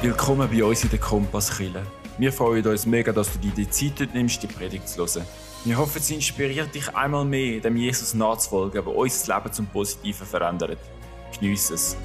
Willkommen bei uns in der Kompasskille. Wir freuen uns mega, dass du dir die Zeit nimmst, die Predigt zu hören. Wir hoffen, sie inspiriert dich einmal mehr, dem Jesus nachzufolgen, der unser Leben zum Positiven verändert. Geniess es.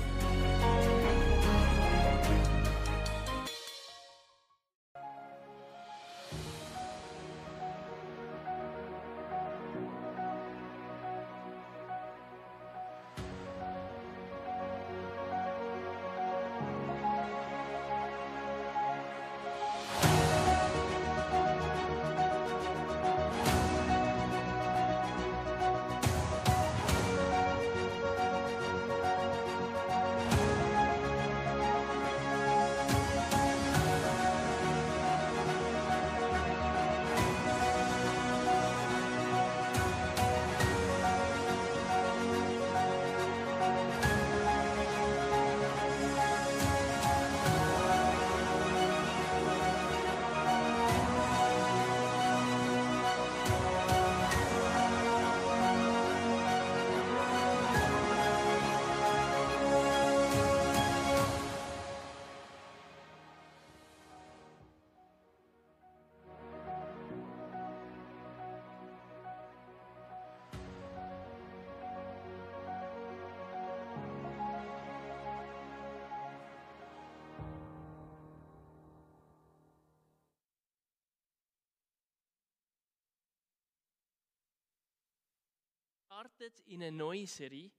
Startet in eine neue Serie.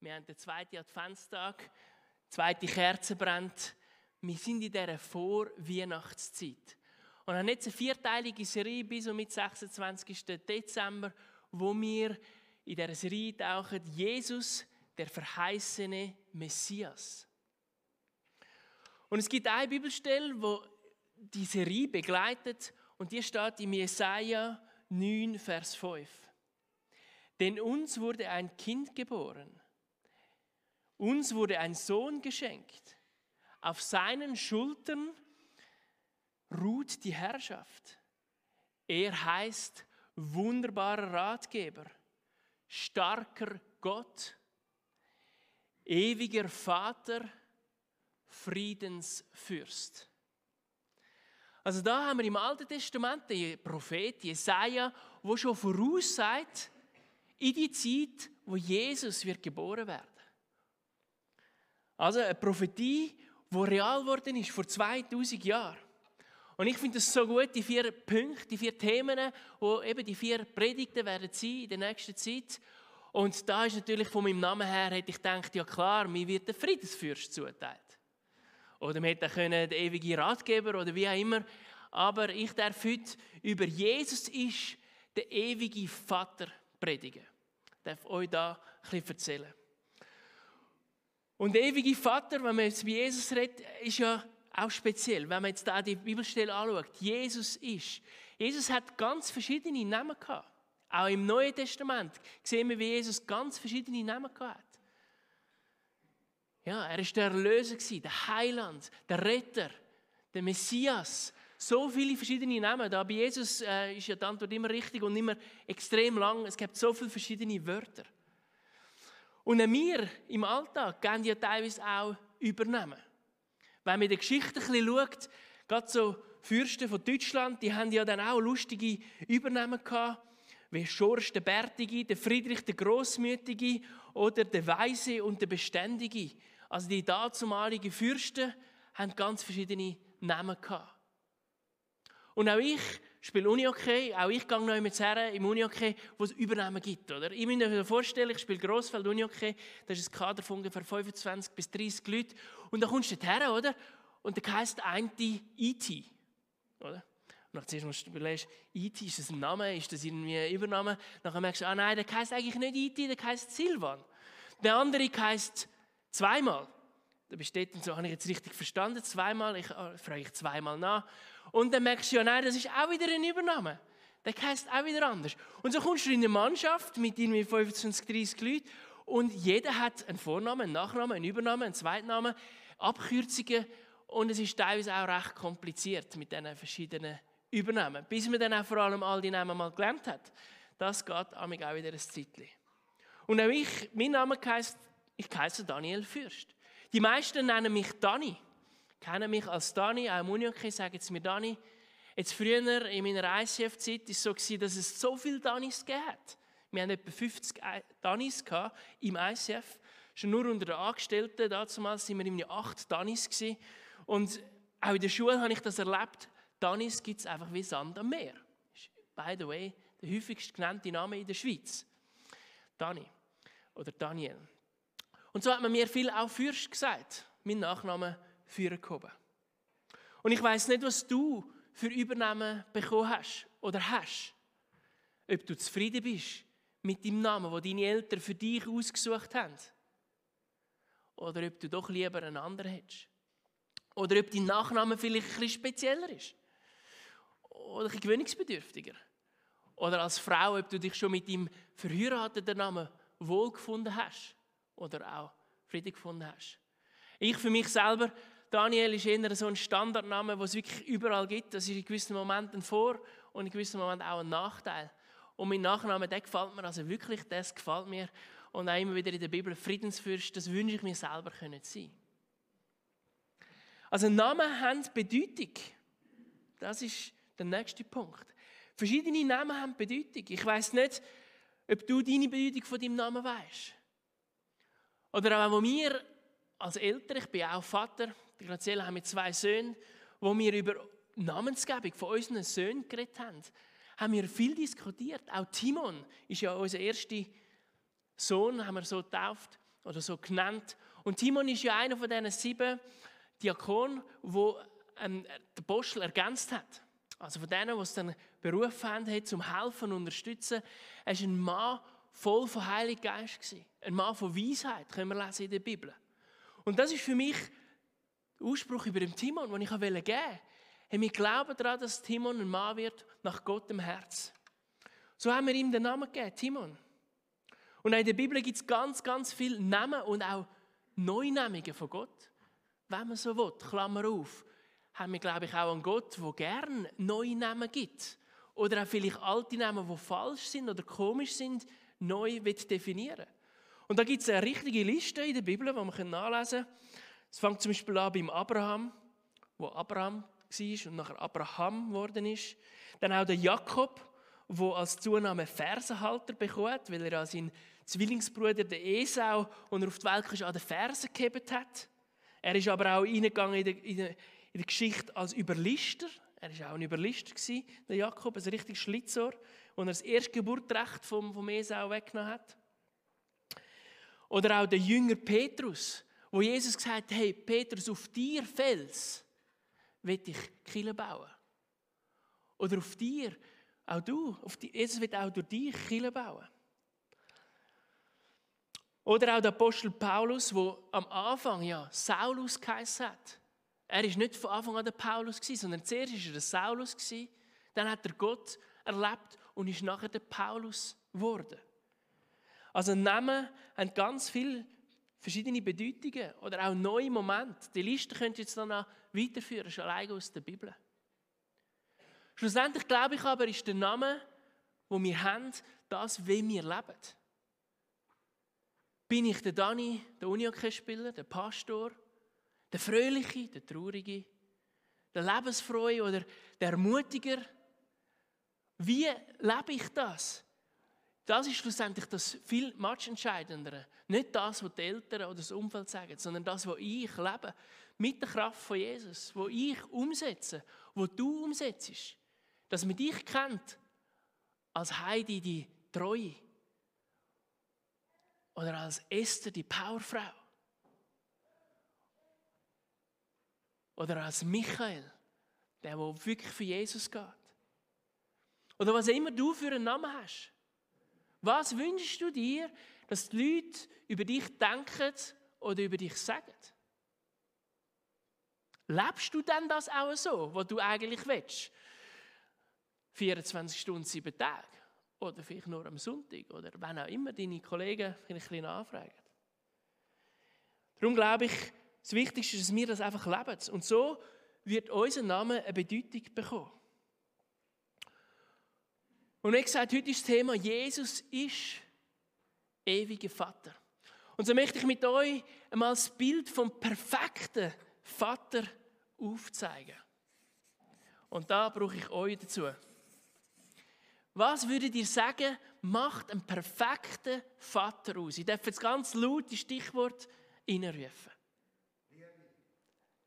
Wir haben den zweiten Adventstag, zweite Kerze brennt. Wir sind in dieser Vorweihnachtszeit. Und haben jetzt eine vierteilige Serie bis und mit 26. Dezember, wo wir in dieser Serie tauchen, Jesus, der verheißene Messias. Und es gibt eine Bibelstelle, wo die Serie begleitet und die steht in Jesaja 9, Vers 5. Denn uns wurde ein Kind geboren, uns wurde ein Sohn geschenkt. Auf seinen Schultern ruht die Herrschaft. Er heißt wunderbarer Ratgeber, starker Gott, ewiger Vater, Friedensfürst. Also da haben wir im Alten Testament den Prophet Jesaja, wo schon voraussagt, in die Zeit, wo Jesus wird geboren werden. Also eine Prophetie, die real geworden ist vor 2000 Jahren. Und ich finde es so gut, die vier Punkte, die vier Themen, wo eben die vier Predigten werden sein in der nächsten Zeit. Und da ist natürlich von meinem Namen her, hätte ich gedacht, ja klar, mir wird der Friedensfürst zuteilt. Oder man hätte können der ewige Ratgeber oder wie auch immer. Aber ich darf heute über Jesus ist der ewige Vater predigen. Darf euch da bisschen erzählen. Und der ewige Vater, wenn man jetzt bei Jesus redet, ist ja auch speziell, wenn man jetzt da die Bibelstelle anschaut. Jesus ist. Jesus hat ganz verschiedene Namen gehabt. Auch im Neuen Testament sehen wir, wie Jesus ganz verschiedene Namen gehabt hat. Ja, er ist der Erlöser, der Heiland, der Retter, der Messias, so viele verschiedene Namen. Da bei Jesus äh, ist ja die Antwort immer richtig und immer extrem lang. Es gibt so viele verschiedene Wörter. Und wir im Alltag geben ja teilweise auch Übernahmen. Wenn man in der Geschichte ein bisschen schaut, gerade so Fürsten von Deutschland, die haben ja dann auch lustige Übernahmen gehabt, wie Schorsch der Bärtige, der Friedrich der Großmütige oder der Weise und der Beständige. Also die dazumaligen Fürsten haben ganz verschiedene Namen gehabt. Und auch ich spiele Unihockey, auch ich gehe noch mit her im Unihockey, wo es Übernahmen gibt. Oder? Ich muss mir vorstellen, ich spiele Grossfeld Unihockey, das ist ein Kader von ungefähr 25 bis 30 Leuten. Und da kommst du her, oder? Und da heisst ein E.T. Oder? Und dann zuerst musst du überlegen, E.T., ist das ein Name, ist das irgendwie ein Übername? Dann merkst du, ah nein, der heisst eigentlich nicht E.T., der heisst Silvan. Der andere heisst zweimal. Da besteht so, habe ich jetzt richtig verstanden, zweimal, ich äh, frage ich zweimal nach. Und dann merkst du ja, nein, das ist auch wieder ein Übernahme. Der heißt auch wieder anders. Und so kommst du in eine Mannschaft mit irgendwie 25, 30 Leuten und jeder hat einen Vornamen, einen Nachnamen, einen Übernamen, einen Zweitnamen, Abkürzungen und es ist teilweise auch recht kompliziert mit diesen verschiedenen Übernahmen. Bis man dann auch vor allem all die Namen mal gelernt hat. Das geht auch wieder ein Zeitchen. Und auch ich, mein Name heisst, ich heiße Daniel Fürst. Die meisten nennen mich Dani. Kennen mich als Dani, auch Munioke, sagen jetzt mir Dani. Jetzt früher in meiner ICF-Zeit war es so, dass es so viele Danis gab. Wir hatten etwa 50 Danis im ICF. Schon nur unter den Angestellten, damals waren wir irgendwie acht Danis. Gewesen. Und auch in der Schule habe ich das erlebt. Danis gibt es einfach wie Sand am Meer. By the way, der häufigst genannte Name in der Schweiz. Dani oder Daniel. Und so hat man mir viel auch Fürst gesagt. Mein Nachname Gehoben. Und ich weiß nicht, was du für Übernahmen bekommen hast oder hast. Ob du zufrieden bist mit dem Namen, den deine Eltern für dich ausgesucht haben. Oder ob du doch lieber einen anderen hättest. Oder ob dein Nachname vielleicht ein bisschen spezieller ist. Oder ein bisschen gewöhnungsbedürftiger. Oder als Frau, ob du dich schon mit dem verheirateten Namen wohlgefunden hast. Oder auch Frieden gefunden hast. Ich für mich selber, Daniel ist eher so ein Standardname, den es wirklich überall gibt. Das ist in gewissen Momenten Vor- und in gewissen Momenten auch ein Nachteil. Und mein Nachname, der gefällt mir, also wirklich, das gefällt mir. Und auch immer wieder in der Bibel, Friedensfürst, das wünsche ich mir selber können sein. Also Namen haben Bedeutung. Das ist der nächste Punkt. Verschiedene Namen haben Bedeutung. Ich weiß nicht, ob du deine Bedeutung von deinem Namen weißt. Oder auch, wo wir als Eltern, ich bin auch Vater, die Graziella haben wir zwei Söhne, wo wir über Namensgebung von unseren Söhnen geredet haben, haben wir viel diskutiert. Auch Timon ist ja unser erster Sohn, haben wir so getauft oder so genannt. Und Timon ist ja einer von diesen sieben Diakonen, wo ähm, der Apostel ergänzt hat. Also von denen, die es dann berufen haben, zum Helfen und Unterstützen. Er war ein Mann voll von Heiligem Geist. Ein Mann von Weisheit, können wir lesen in der Bibel. Und das ist für mich Ausspruch über den Timon, den ich geben wollte. Hey, wir glauben daran, dass Timon ein Mann wird nach Gottem Herz. So haben wir ihm den Namen gegeben, Timon. Und in der Bibel gibt es ganz, ganz viele Namen und auch Neunamungen von Gott. Wenn man so will, Klammer auf, haben wir, glaube ich, auch einen Gott, der gerne neue Namen gibt. Oder auch vielleicht alte Namen, die falsch sind oder komisch sind, neu definieren Und da gibt es eine richtige Liste in der Bibel, die man nachlesen kann. Es fängt zum Beispiel an beim Abraham, wo Abraham war und nachher Abraham geworden ist. Dann auch der Jakob, wo als Zunahme Fersenhalter bekommt, weil er an seinen Zwillingsbruder, der Esau, und er auf die Welt an den Fersen gehebt hat. Er ist aber auch reingegangen in der, in der, in der Geschichte als Überlister. Er war auch ein Überlister, der Jakob, ein richtig Schlitzohr, wo er das Erstgeburtrecht vom, vom Esau weggenommen hat. Oder auch der Jünger Petrus, wo Jesus gesagt hat, hey Petrus, auf dir Fels will ich Kille bauen. Oder auf dir, auch du, auf die, Jesus wird auch durch dich Kille bauen. Oder auch der Apostel Paulus, wo am Anfang ja Saulus geheißen hat. Er ist nicht von Anfang an der Paulus gewesen, sondern zuerst war er der Saulus gewesen. Dann hat er Gott erlebt und ist nachher der Paulus geworden. Also Namen haben ganz viele verschiedene Bedeutungen oder auch neue Momente. Die Liste könnt ihr jetzt dann noch weiterführen, schon alleine aus der Bibel. Schlussendlich glaube ich aber, ist der Name, wo wir haben, das, wie wir leben. Bin ich der Dani, der Unihockeyspieler, der Pastor, der Fröhliche, der Traurige, der Lebensfreie oder der Ermutiger? Wie lebe ich das? Das ist schlussendlich das viel entscheidendere. Nicht das, was die Eltern oder das Umfeld sagen, sondern das, was ich lebe. Mit der Kraft von Jesus, wo ich umsetze, wo du umsetzt. Dass man dich kennt als Heidi, die Treue. Oder als Esther, die Powerfrau. Oder als Michael, der, der wirklich für Jesus geht. Oder was immer du für einen Namen hast. Was wünschst du dir, dass die Leute über dich denken oder über dich sagen? Lebst du denn das auch so, was du eigentlich willst? 24 Stunden, 7 Tage. Oder vielleicht nur am Sonntag. Oder wenn auch immer deine Kollegen ein bisschen anfragen. Darum glaube ich, das Wichtigste ist, dass wir das einfach leben. Und so wird unser Name eine Bedeutung bekommen. Und wie gesagt, heute ist das Thema, Jesus ist ewiger Vater. Und so möchte ich mit euch einmal das Bild vom perfekten Vater aufzeigen. Und da brauche ich euch dazu. Was würdet ihr sagen, macht einen perfekten Vater aus? Ich darf jetzt ganz laut die Stichwort reinrufen. Liebe.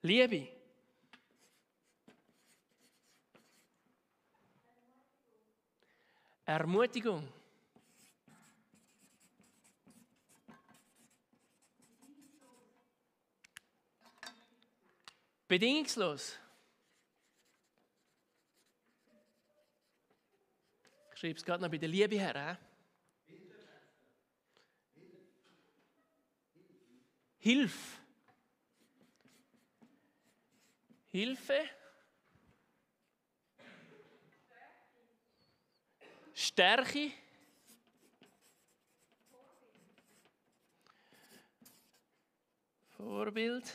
Liebe. Ermutigung. Bedingungslos. Ich schreibe es gerade noch bei der Liebe her. Hilf. Hilfe. Stärke. Vorbild.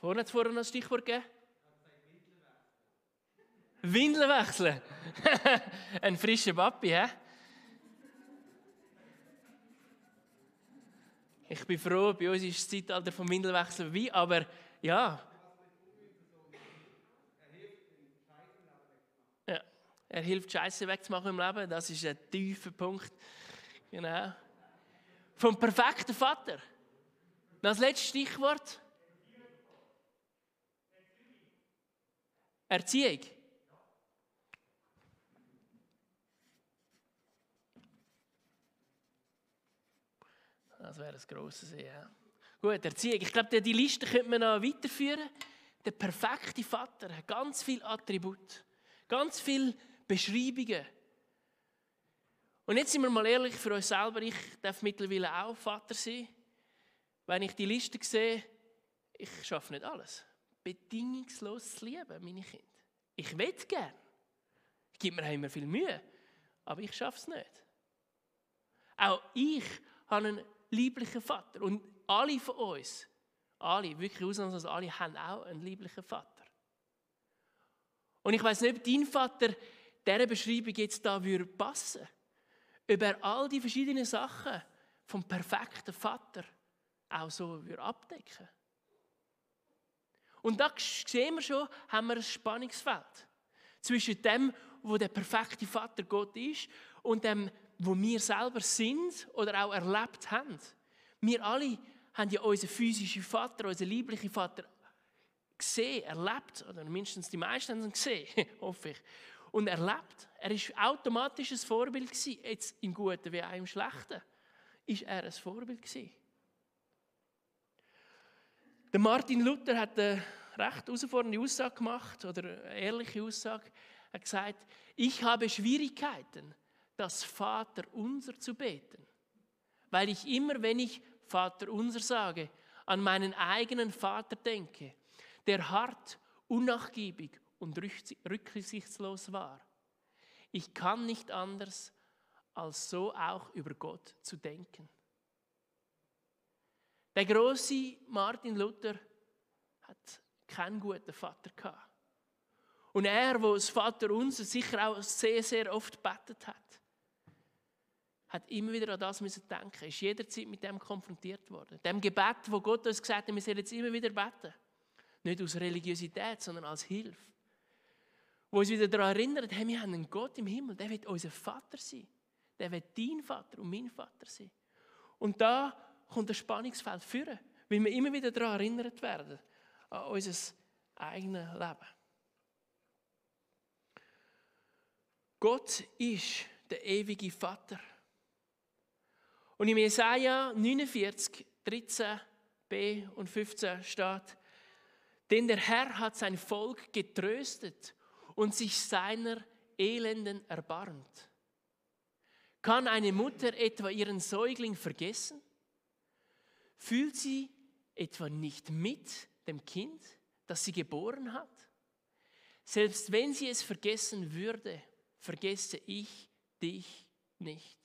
Vorhin hat es vorhin noch ein Stichwort gegeben. Windeln wechseln. ein frischer Papi, hä? Ich bin froh, bei uns ist das Zeitalter vom Windelwechsel wie, aber ja. ja. Er hilft, Scheiße wegzumachen im Leben. Das ist ein tiefer Punkt. Genau. Vom perfekten Vater. Das letzte Stichwort. Erziehung. Das wäre ein grosses Ja. Gut, Erziehung. Ich glaube, die Liste könnte man noch weiterführen. Der perfekte Vater hat ganz viele Attribute, ganz viele Beschreibungen. Und jetzt sind wir mal ehrlich für uns selber. Ich darf mittlerweile auch Vater sein. Wenn ich die Liste sehe, ich schaffe nicht alles bedingungslos zu lieben, meine Kinder. Ich will es gerne. Ich gebe mir immer viel Mühe, aber ich schaffe es nicht. Auch ich habe einen lieblichen Vater und alle von uns, alle, wirklich ausnahmslos alle, haben auch einen lieblichen Vater. Und ich weiß nicht, ob dein Vater dieser Beschreibung jetzt da würde passen. Ob er all die verschiedenen Sachen vom perfekten Vater auch so würde abdecken und da sehen wir schon, haben wir ein Spannungsfeld zwischen dem, wo der perfekte Vater Gott ist und dem, wo wir selber sind oder auch erlebt haben. Wir alle haben ja unseren physischen Vater, unseren lieblichen Vater gesehen, erlebt, oder mindestens die meisten haben ihn gesehen, hoffe ich, und erlebt. Er ist automatisch ein Vorbild gewesen, jetzt im Guten wie auch im Schlechten, ist er ein Vorbild gewesen. Der Martin Luther hat eine recht herausfordernde Aussage gemacht, oder eine ehrliche Aussage. Er hat gesagt, ich habe Schwierigkeiten, das Vater unser zu beten, weil ich immer, wenn ich Vater unser sage, an meinen eigenen Vater denke, der hart, unnachgiebig und rücksichtslos war. Ich kann nicht anders, als so auch über Gott zu denken. Der große Martin Luther hat keinen guten Vater gehabt. Und er, wo das Vater unser sicher auch sehr, sehr oft betet hat, hat immer wieder an das müssen denken. Ist jederzeit mit dem konfrontiert worden. Dem Gebet, wo Gott uns gesagt hat, wir sollen jetzt immer wieder beten. Nicht aus Religiosität, sondern als Hilfe. Wo uns wieder daran erinnert, hey, wir haben einen Gott im Himmel, der wird unser Vater sein. Der wird dein Vater und mein Vater sein. Und da kommt das Spannungsfeld führen, weil wir immer wieder daran erinnert werden, an unser eigenes Leben. Gott ist der ewige Vater. Und in Jesaja 49, 13b und 15 steht, denn der Herr hat sein Volk getröstet und sich seiner Elenden erbarmt. Kann eine Mutter etwa ihren Säugling vergessen? Fühlt sie etwa nicht mit dem Kind, das sie geboren hat? Selbst wenn sie es vergessen würde, vergesse ich dich nicht.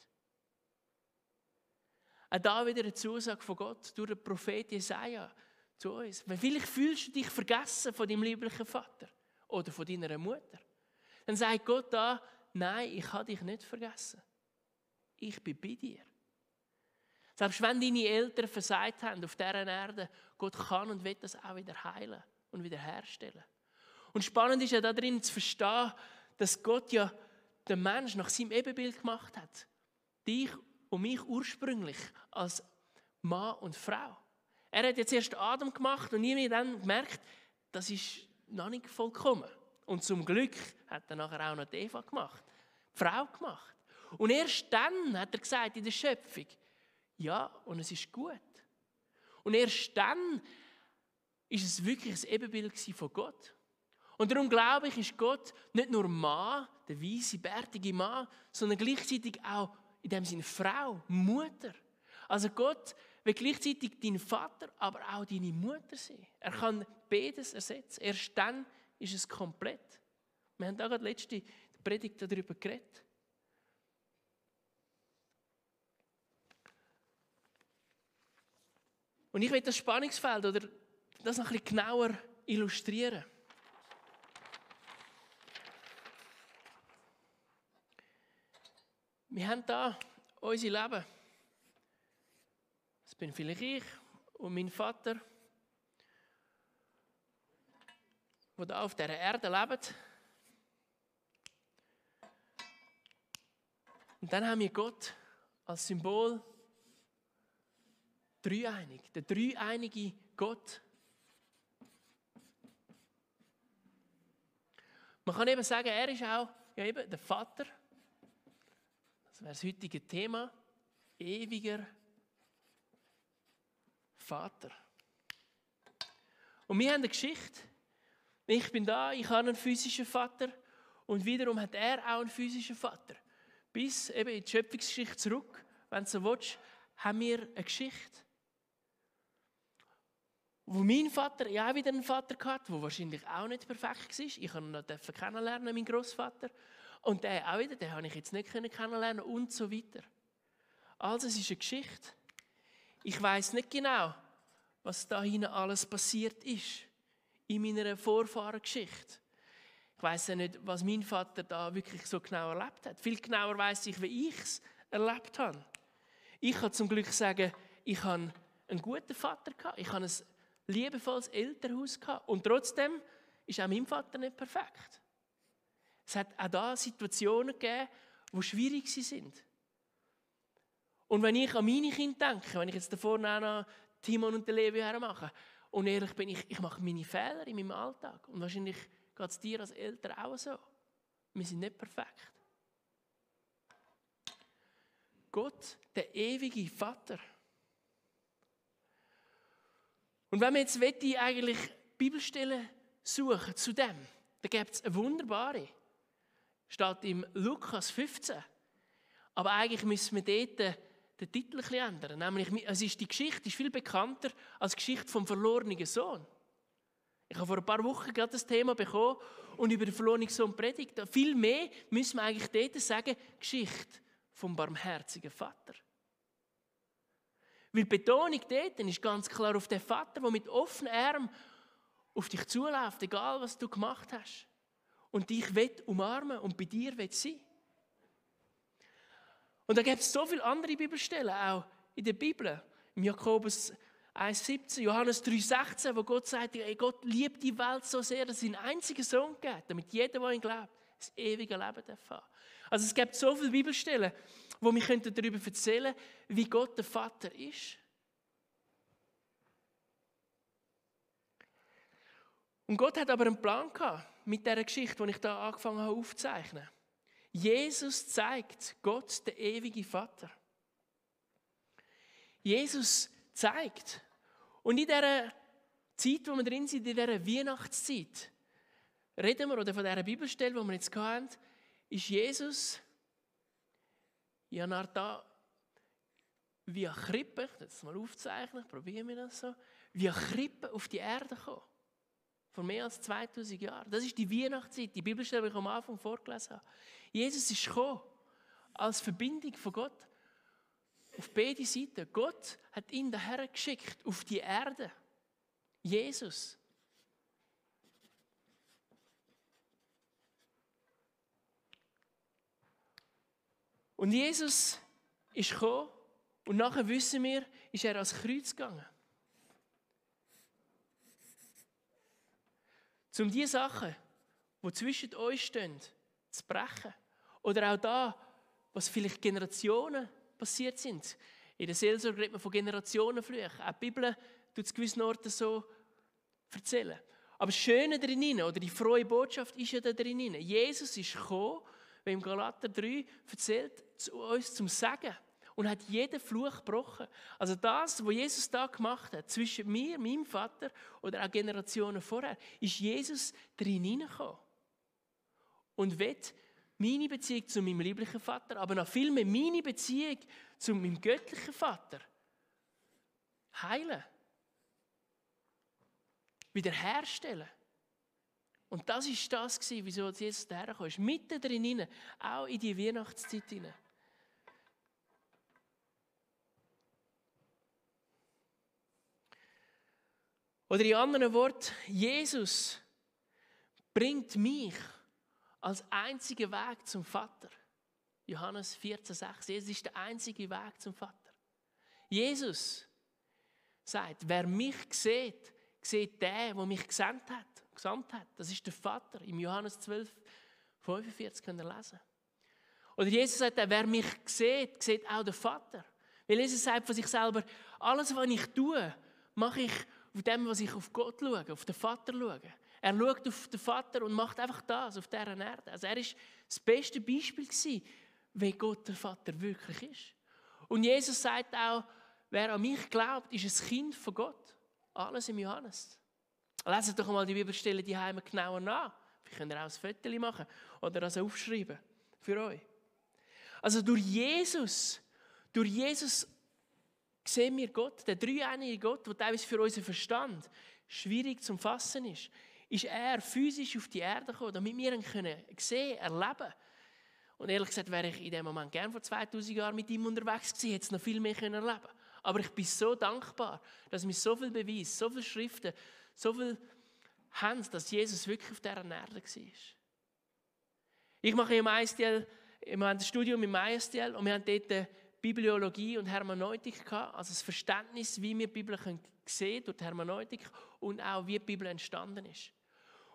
Auch da wieder eine Zusage von Gott durch den Prophet Jesaja zu uns. Vielleicht fühlst du dich vergessen von deinem lieblichen Vater oder von deiner Mutter. Dann sagt Gott da, nein, ich habe dich nicht vergessen. ich bin bei dir. Selbst wenn deine Eltern versagt haben auf dieser Erde, Gott kann und wird das auch wieder heilen und wieder herstellen. Und spannend ist ja darin zu verstehen, dass Gott ja den Mensch nach seinem Ebenbild gemacht hat. Dich und mich ursprünglich als Mann und Frau. Er hat jetzt erst Adam gemacht und irgendwie dann gemerkt, das ist noch nicht vollkommen. Und zum Glück hat er nachher auch noch Eva gemacht, die Frau gemacht. Und erst dann hat er gesagt in der Schöpfung, ja, und es ist gut. Und erst dann ist es wirklich ein Ebenbild von Gott. Und darum glaube ich, ist Gott nicht nur Mann, der weise, bärtige Mann, sondern gleichzeitig auch in dem Sinne Frau, Mutter. Also Gott will gleichzeitig dein Vater, aber auch deine Mutter sein. Er kann beides ersetzen. Erst dann ist es komplett. Wir haben da gerade letzte Predigt darüber geredet. Und ich will das Spannungsfeld oder das noch ein bisschen genauer illustrieren. Wir haben da unser Leben. Das bin vielleicht ich und mein Vater, der da auf dieser Erde lebt. Und dann haben wir Gott als Symbol dreieinig, der dreieinige Gott. Man kann eben sagen, er ist auch ja eben der Vater. Das wäre das heutige Thema. Ewiger Vater. Und wir haben eine Geschichte. Ich bin da, ich habe einen physischen Vater und wiederum hat er auch einen physischen Vater. Bis eben in die Schöpfungsgeschichte zurück, wenn du so willst, haben wir eine Geschichte wo mein Vater ja auch wieder einen Vater hatte, der wahrscheinlich auch nicht perfekt war. Ich habe ihn noch kennenlernen, meinen Großvater. Und der auch wieder, den habe ich jetzt nicht kennenlernen und so weiter. Also es ist eine Geschichte. Ich weiß nicht genau, was da hinten alles passiert ist in meiner Vorfahrengeschichte. Ich weiß ja nicht, was mein Vater da wirklich so genau erlebt hat. Viel genauer weiß ich, wie ich es erlebt habe. Ich kann zum Glück sagen, ich habe einen guten Vater gehabt. Ich habe ein liebevolles Elternhaus gehabt. Und trotzdem ist auch mein Vater nicht perfekt. Es hat auch da Situationen gegeben, die schwierig sind. Und wenn ich an meine Kinder denke, wenn ich jetzt davor noch Timon und Levi hermache, und ehrlich bin ich, ich mache meine Fehler in meinem Alltag. Und wahrscheinlich geht es dir als Eltern auch so. Wir sind nicht perfekt. Gott, der ewige Vater, und wenn wir jetzt eigentlich Bibelstellen suchen zu dem, dann gibt es eine wunderbare. Steht im Lukas 15. Aber eigentlich müssen wir dort den Titel ein ändern. Nämlich, es ist die Geschichte ist viel bekannter als die Geschichte vom verlorenen Sohn. Ich habe vor ein paar Wochen gerade das Thema bekommen und über den verlorenen Sohn predigt. Viel mehr müssen wir eigentlich dort sagen, Geschichte vom barmherzigen Vater. Weil die Betonung dort ist ganz klar auf den Vater, der mit offenen Armen auf dich zuläuft, egal was du gemacht hast. Und dich will umarmen und bei dir will sein. Und da gibt es so viele andere Bibelstellen, auch in der Bibel. Im Jakobus 1,17, Johannes 3,16, wo Gott sagt, Gott liebt die Welt so sehr, dass er seinen einzigen Sohn gibt, damit jeder, der ihn glaubt, das ewige Leben darf Also es gibt so viele Bibelstellen, wo wir darüber erzählen können, wie Gott der Vater ist. Und Gott hat aber einen Plan gehabt mit der Geschichte, die ich da angefangen habe aufzuzeichnen. Jesus zeigt Gott, der ewige Vater. Jesus zeigt. Und in dieser Zeit, wo wir drin sind, in dieser Weihnachtszeit, reden wir, oder von dieser Bibelstelle, die wir jetzt hatten, ist Jesus ja nach da via Krippe, ich das mal aufzeichnen, probieren wir das so, via Krippe auf die Erde gekommen. Vor mehr als 2000 Jahren. Das ist die Weihnachtszeit, die Bibelstelle, die ich am Anfang vorgelesen habe. Jesus ist gekommen als Verbindung von Gott auf beide Seiten. Gott hat ihn daher geschickt auf die Erde. Jesus. Und Jesus ist gekommen und nachher wissen wir, ist er ans Kreuz gegangen. Um die Sachen, die zwischen euch stehen, zu brechen. Oder auch da, was vielleicht Generationen passiert sind. In der Seelsorge redet man von Generationenflüchen. Auch die Bibel tut es gewissen Orten so erzählen. Aber das Schöne darin, oder die frohe Botschaft ist ja da drin. Jesus ist gekommen, wie im Galater 3 erzählt, zu uns zum Sagen und hat jeden Fluch gebrochen. Also das, was Jesus da gemacht hat, zwischen mir, meinem Vater oder auch Generationen vorher, ist Jesus drin hineingekommen. Und wird meine Beziehung zu meinem lieblichen Vater, aber noch viel mehr meine Beziehung zu meinem göttlichen Vater heilen. Wiederherstellen. Und das ist das, wieso Jesus dahergekommen ist. Mitten drin, auch in die Weihnachtszeit hinein. Oder in anderen Worten, Jesus bringt mich als einziger Weg zum Vater. Johannes 14,6. Jesus ist der einzige Weg zum Vater. Jesus sagt, wer mich sieht, sieht der, der mich gesandt hat. Gesandt hat. Das ist der Vater. Im Johannes 12, 45 könnt ihr lesen. Oder Jesus sagt, wer mich sieht, sieht auch den Vater. Weil Jesus sagt von sich selber, alles, was ich tue, mache ich auf dem, was ich auf Gott schaue, auf den Vater schaue. Er schaut auf den Vater und macht einfach das auf dieser Erde. Also er ist das beste Beispiel wie Gott der Vater wirklich ist. Und Jesus sagt auch, wer an mich glaubt, ist ein Kind von Gott. Alles im Johannes. Lesen doch mal die Bibelstelle die Heime genauer nach. Wir können auch ein Foto machen oder das aufschreiben für euch. Also durch Jesus, durch Jesus sehen wir Gott, der dreieinige Gott, der teilweise für unseren Verstand schwierig zu fassen ist, ist er physisch auf die Erde gekommen, damit wir ihn können sehen, erleben. Und ehrlich gesagt wäre ich in dem Moment gern vor 2000 Jahren mit ihm unterwegs gewesen, hätte es noch viel mehr können erleben Aber ich bin so dankbar, dass wir so viel Beweis, so viele Schriften, so viel haben, dass Jesus wirklich auf dieser Erde war. Ich mache im ISTL, wir haben ein Studium im ISTL und wir haben dort Bibliologie und Hermeneutik gehabt, also das Verständnis, wie wir die Bibel sehen können durch die Hermeneutik und auch wie die Bibel entstanden ist.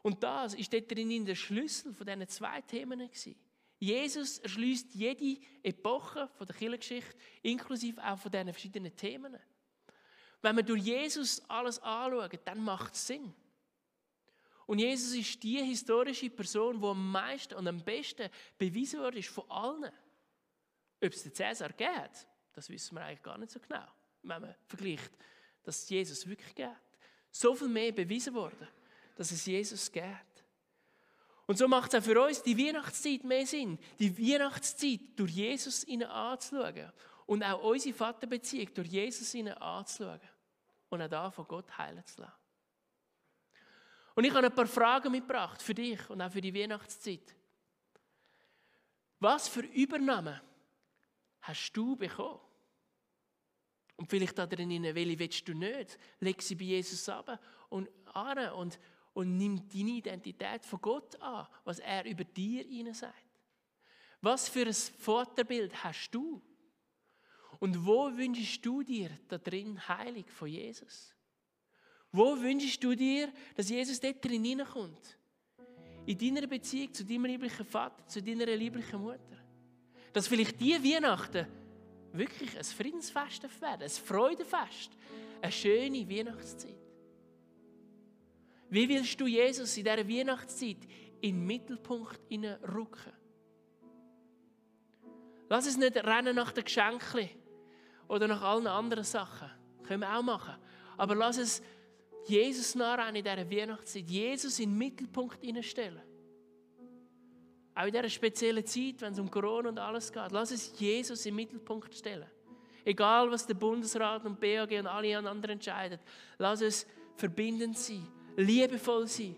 Und das ist dort drin der Schlüssel von diesen zwei Themen gewesen. Jesus erschließt jede Epoche von der Kirchengeschichte, inklusive auch von diesen verschiedenen Themen. Wenn wir durch Jesus alles anschauen, dann macht es Sinn. Und Jesus ist die historische Person, die am meisten und am besten bewiesen wurde von allen. Ob es den Cäsar geht, das wissen wir eigentlich gar nicht so genau, wenn man vergleicht, dass es Jesus wirklich geht. So viel mehr bewiesen worden, dass es Jesus geht. Und so macht es auch für uns die Weihnachtszeit mehr Sinn, die Weihnachtszeit durch Jesus ihnen anzuschauen und auch unsere Vaterbeziehung durch Jesus ihnen anzuschauen und auch da von Gott heilen zu lassen. Und ich habe ein paar Fragen mitgebracht für dich und auch für die Weihnachtszeit. Was für Übernahmen hast du bekommen. Und vielleicht da drin, welche willst du nicht? Leg sie bei Jesus ab und an und, und nimm deine Identität von Gott an, was er über dir ihnen sagt. Was für ein Vaterbild hast du? Und wo wünschst du dir da drin heilig von Jesus? Wo wünschst du dir, dass Jesus dort drin hineinkommt? In deiner Beziehung zu deinem lieblichen Vater, zu deiner lieblichen Mutter? Dass vielleicht die Weihnachten wirklich ein Friedensfest werden, ein Freudefest, eine schöne Weihnachtszeit. Wie willst du Jesus in dieser Weihnachtszeit in den Mittelpunkt rücken? Lass es nicht rennen nach den Geschenken oder nach allen anderen Sachen. Können wir auch machen. Aber lass es Jesus nachrennen in dieser Weihnachtszeit. Jesus in den Mittelpunkt stellen. Auch in dieser speziellen Zeit, wenn es um Corona und alles geht, lass es Jesus im Mittelpunkt stellen. Egal, was der Bundesrat und BAG und alle anderen entscheiden, lass es verbindend sein, liebevoll sein,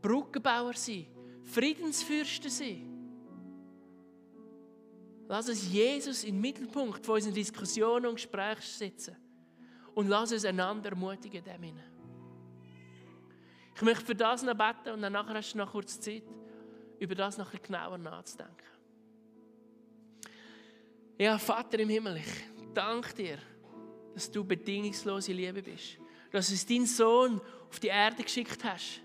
Brückenbauer sein, Friedensfürsten sein. Lass es Jesus im Mittelpunkt von unseren Diskussionen und Gesprächen setzen. Und lass es einander ermutigen, dem Ich möchte für das noch beten und dann nachher hast du noch kurz Zeit über das noch ein genauer nachzudenken. Ja, Vater im Himmel, ich danke dir, dass du bedingungslose Liebe bist. Dass es deinen Sohn auf die Erde geschickt hast.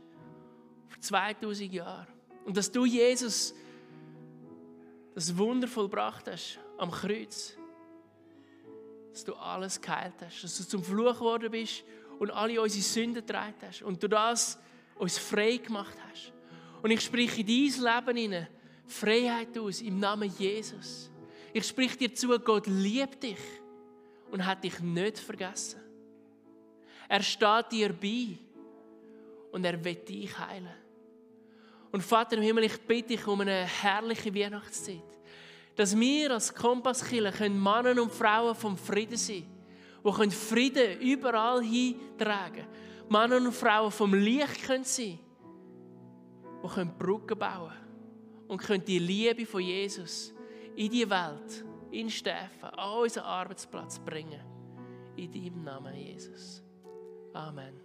Vor 2000 Jahren. Und dass du, Jesus, das Wunder vollbracht hast am Kreuz. Dass du alles geheilt hast. Dass du zum Fluch geworden bist und alle unsere Sünden getragen hast. Und du das uns frei gemacht hast. Und ich spreche in dein Leben hinein Freiheit aus im Namen Jesus. Ich spreche dir zu, Gott liebt dich und hat dich nicht vergessen. Er steht dir bei und er wird dich heilen. Und Vater im Himmel, ich bitte dich um eine herrliche Weihnachtszeit, dass wir als Kompasskiller Männer und Frauen vom Frieden sein können, die Frieden überall hintragen können. Männer und Frauen vom Licht können sein die Brücken bauen können und können die Liebe von Jesus in die Welt, in Steffen, an unseren Arbeitsplatz bringen. In deinem Namen, Jesus. Amen.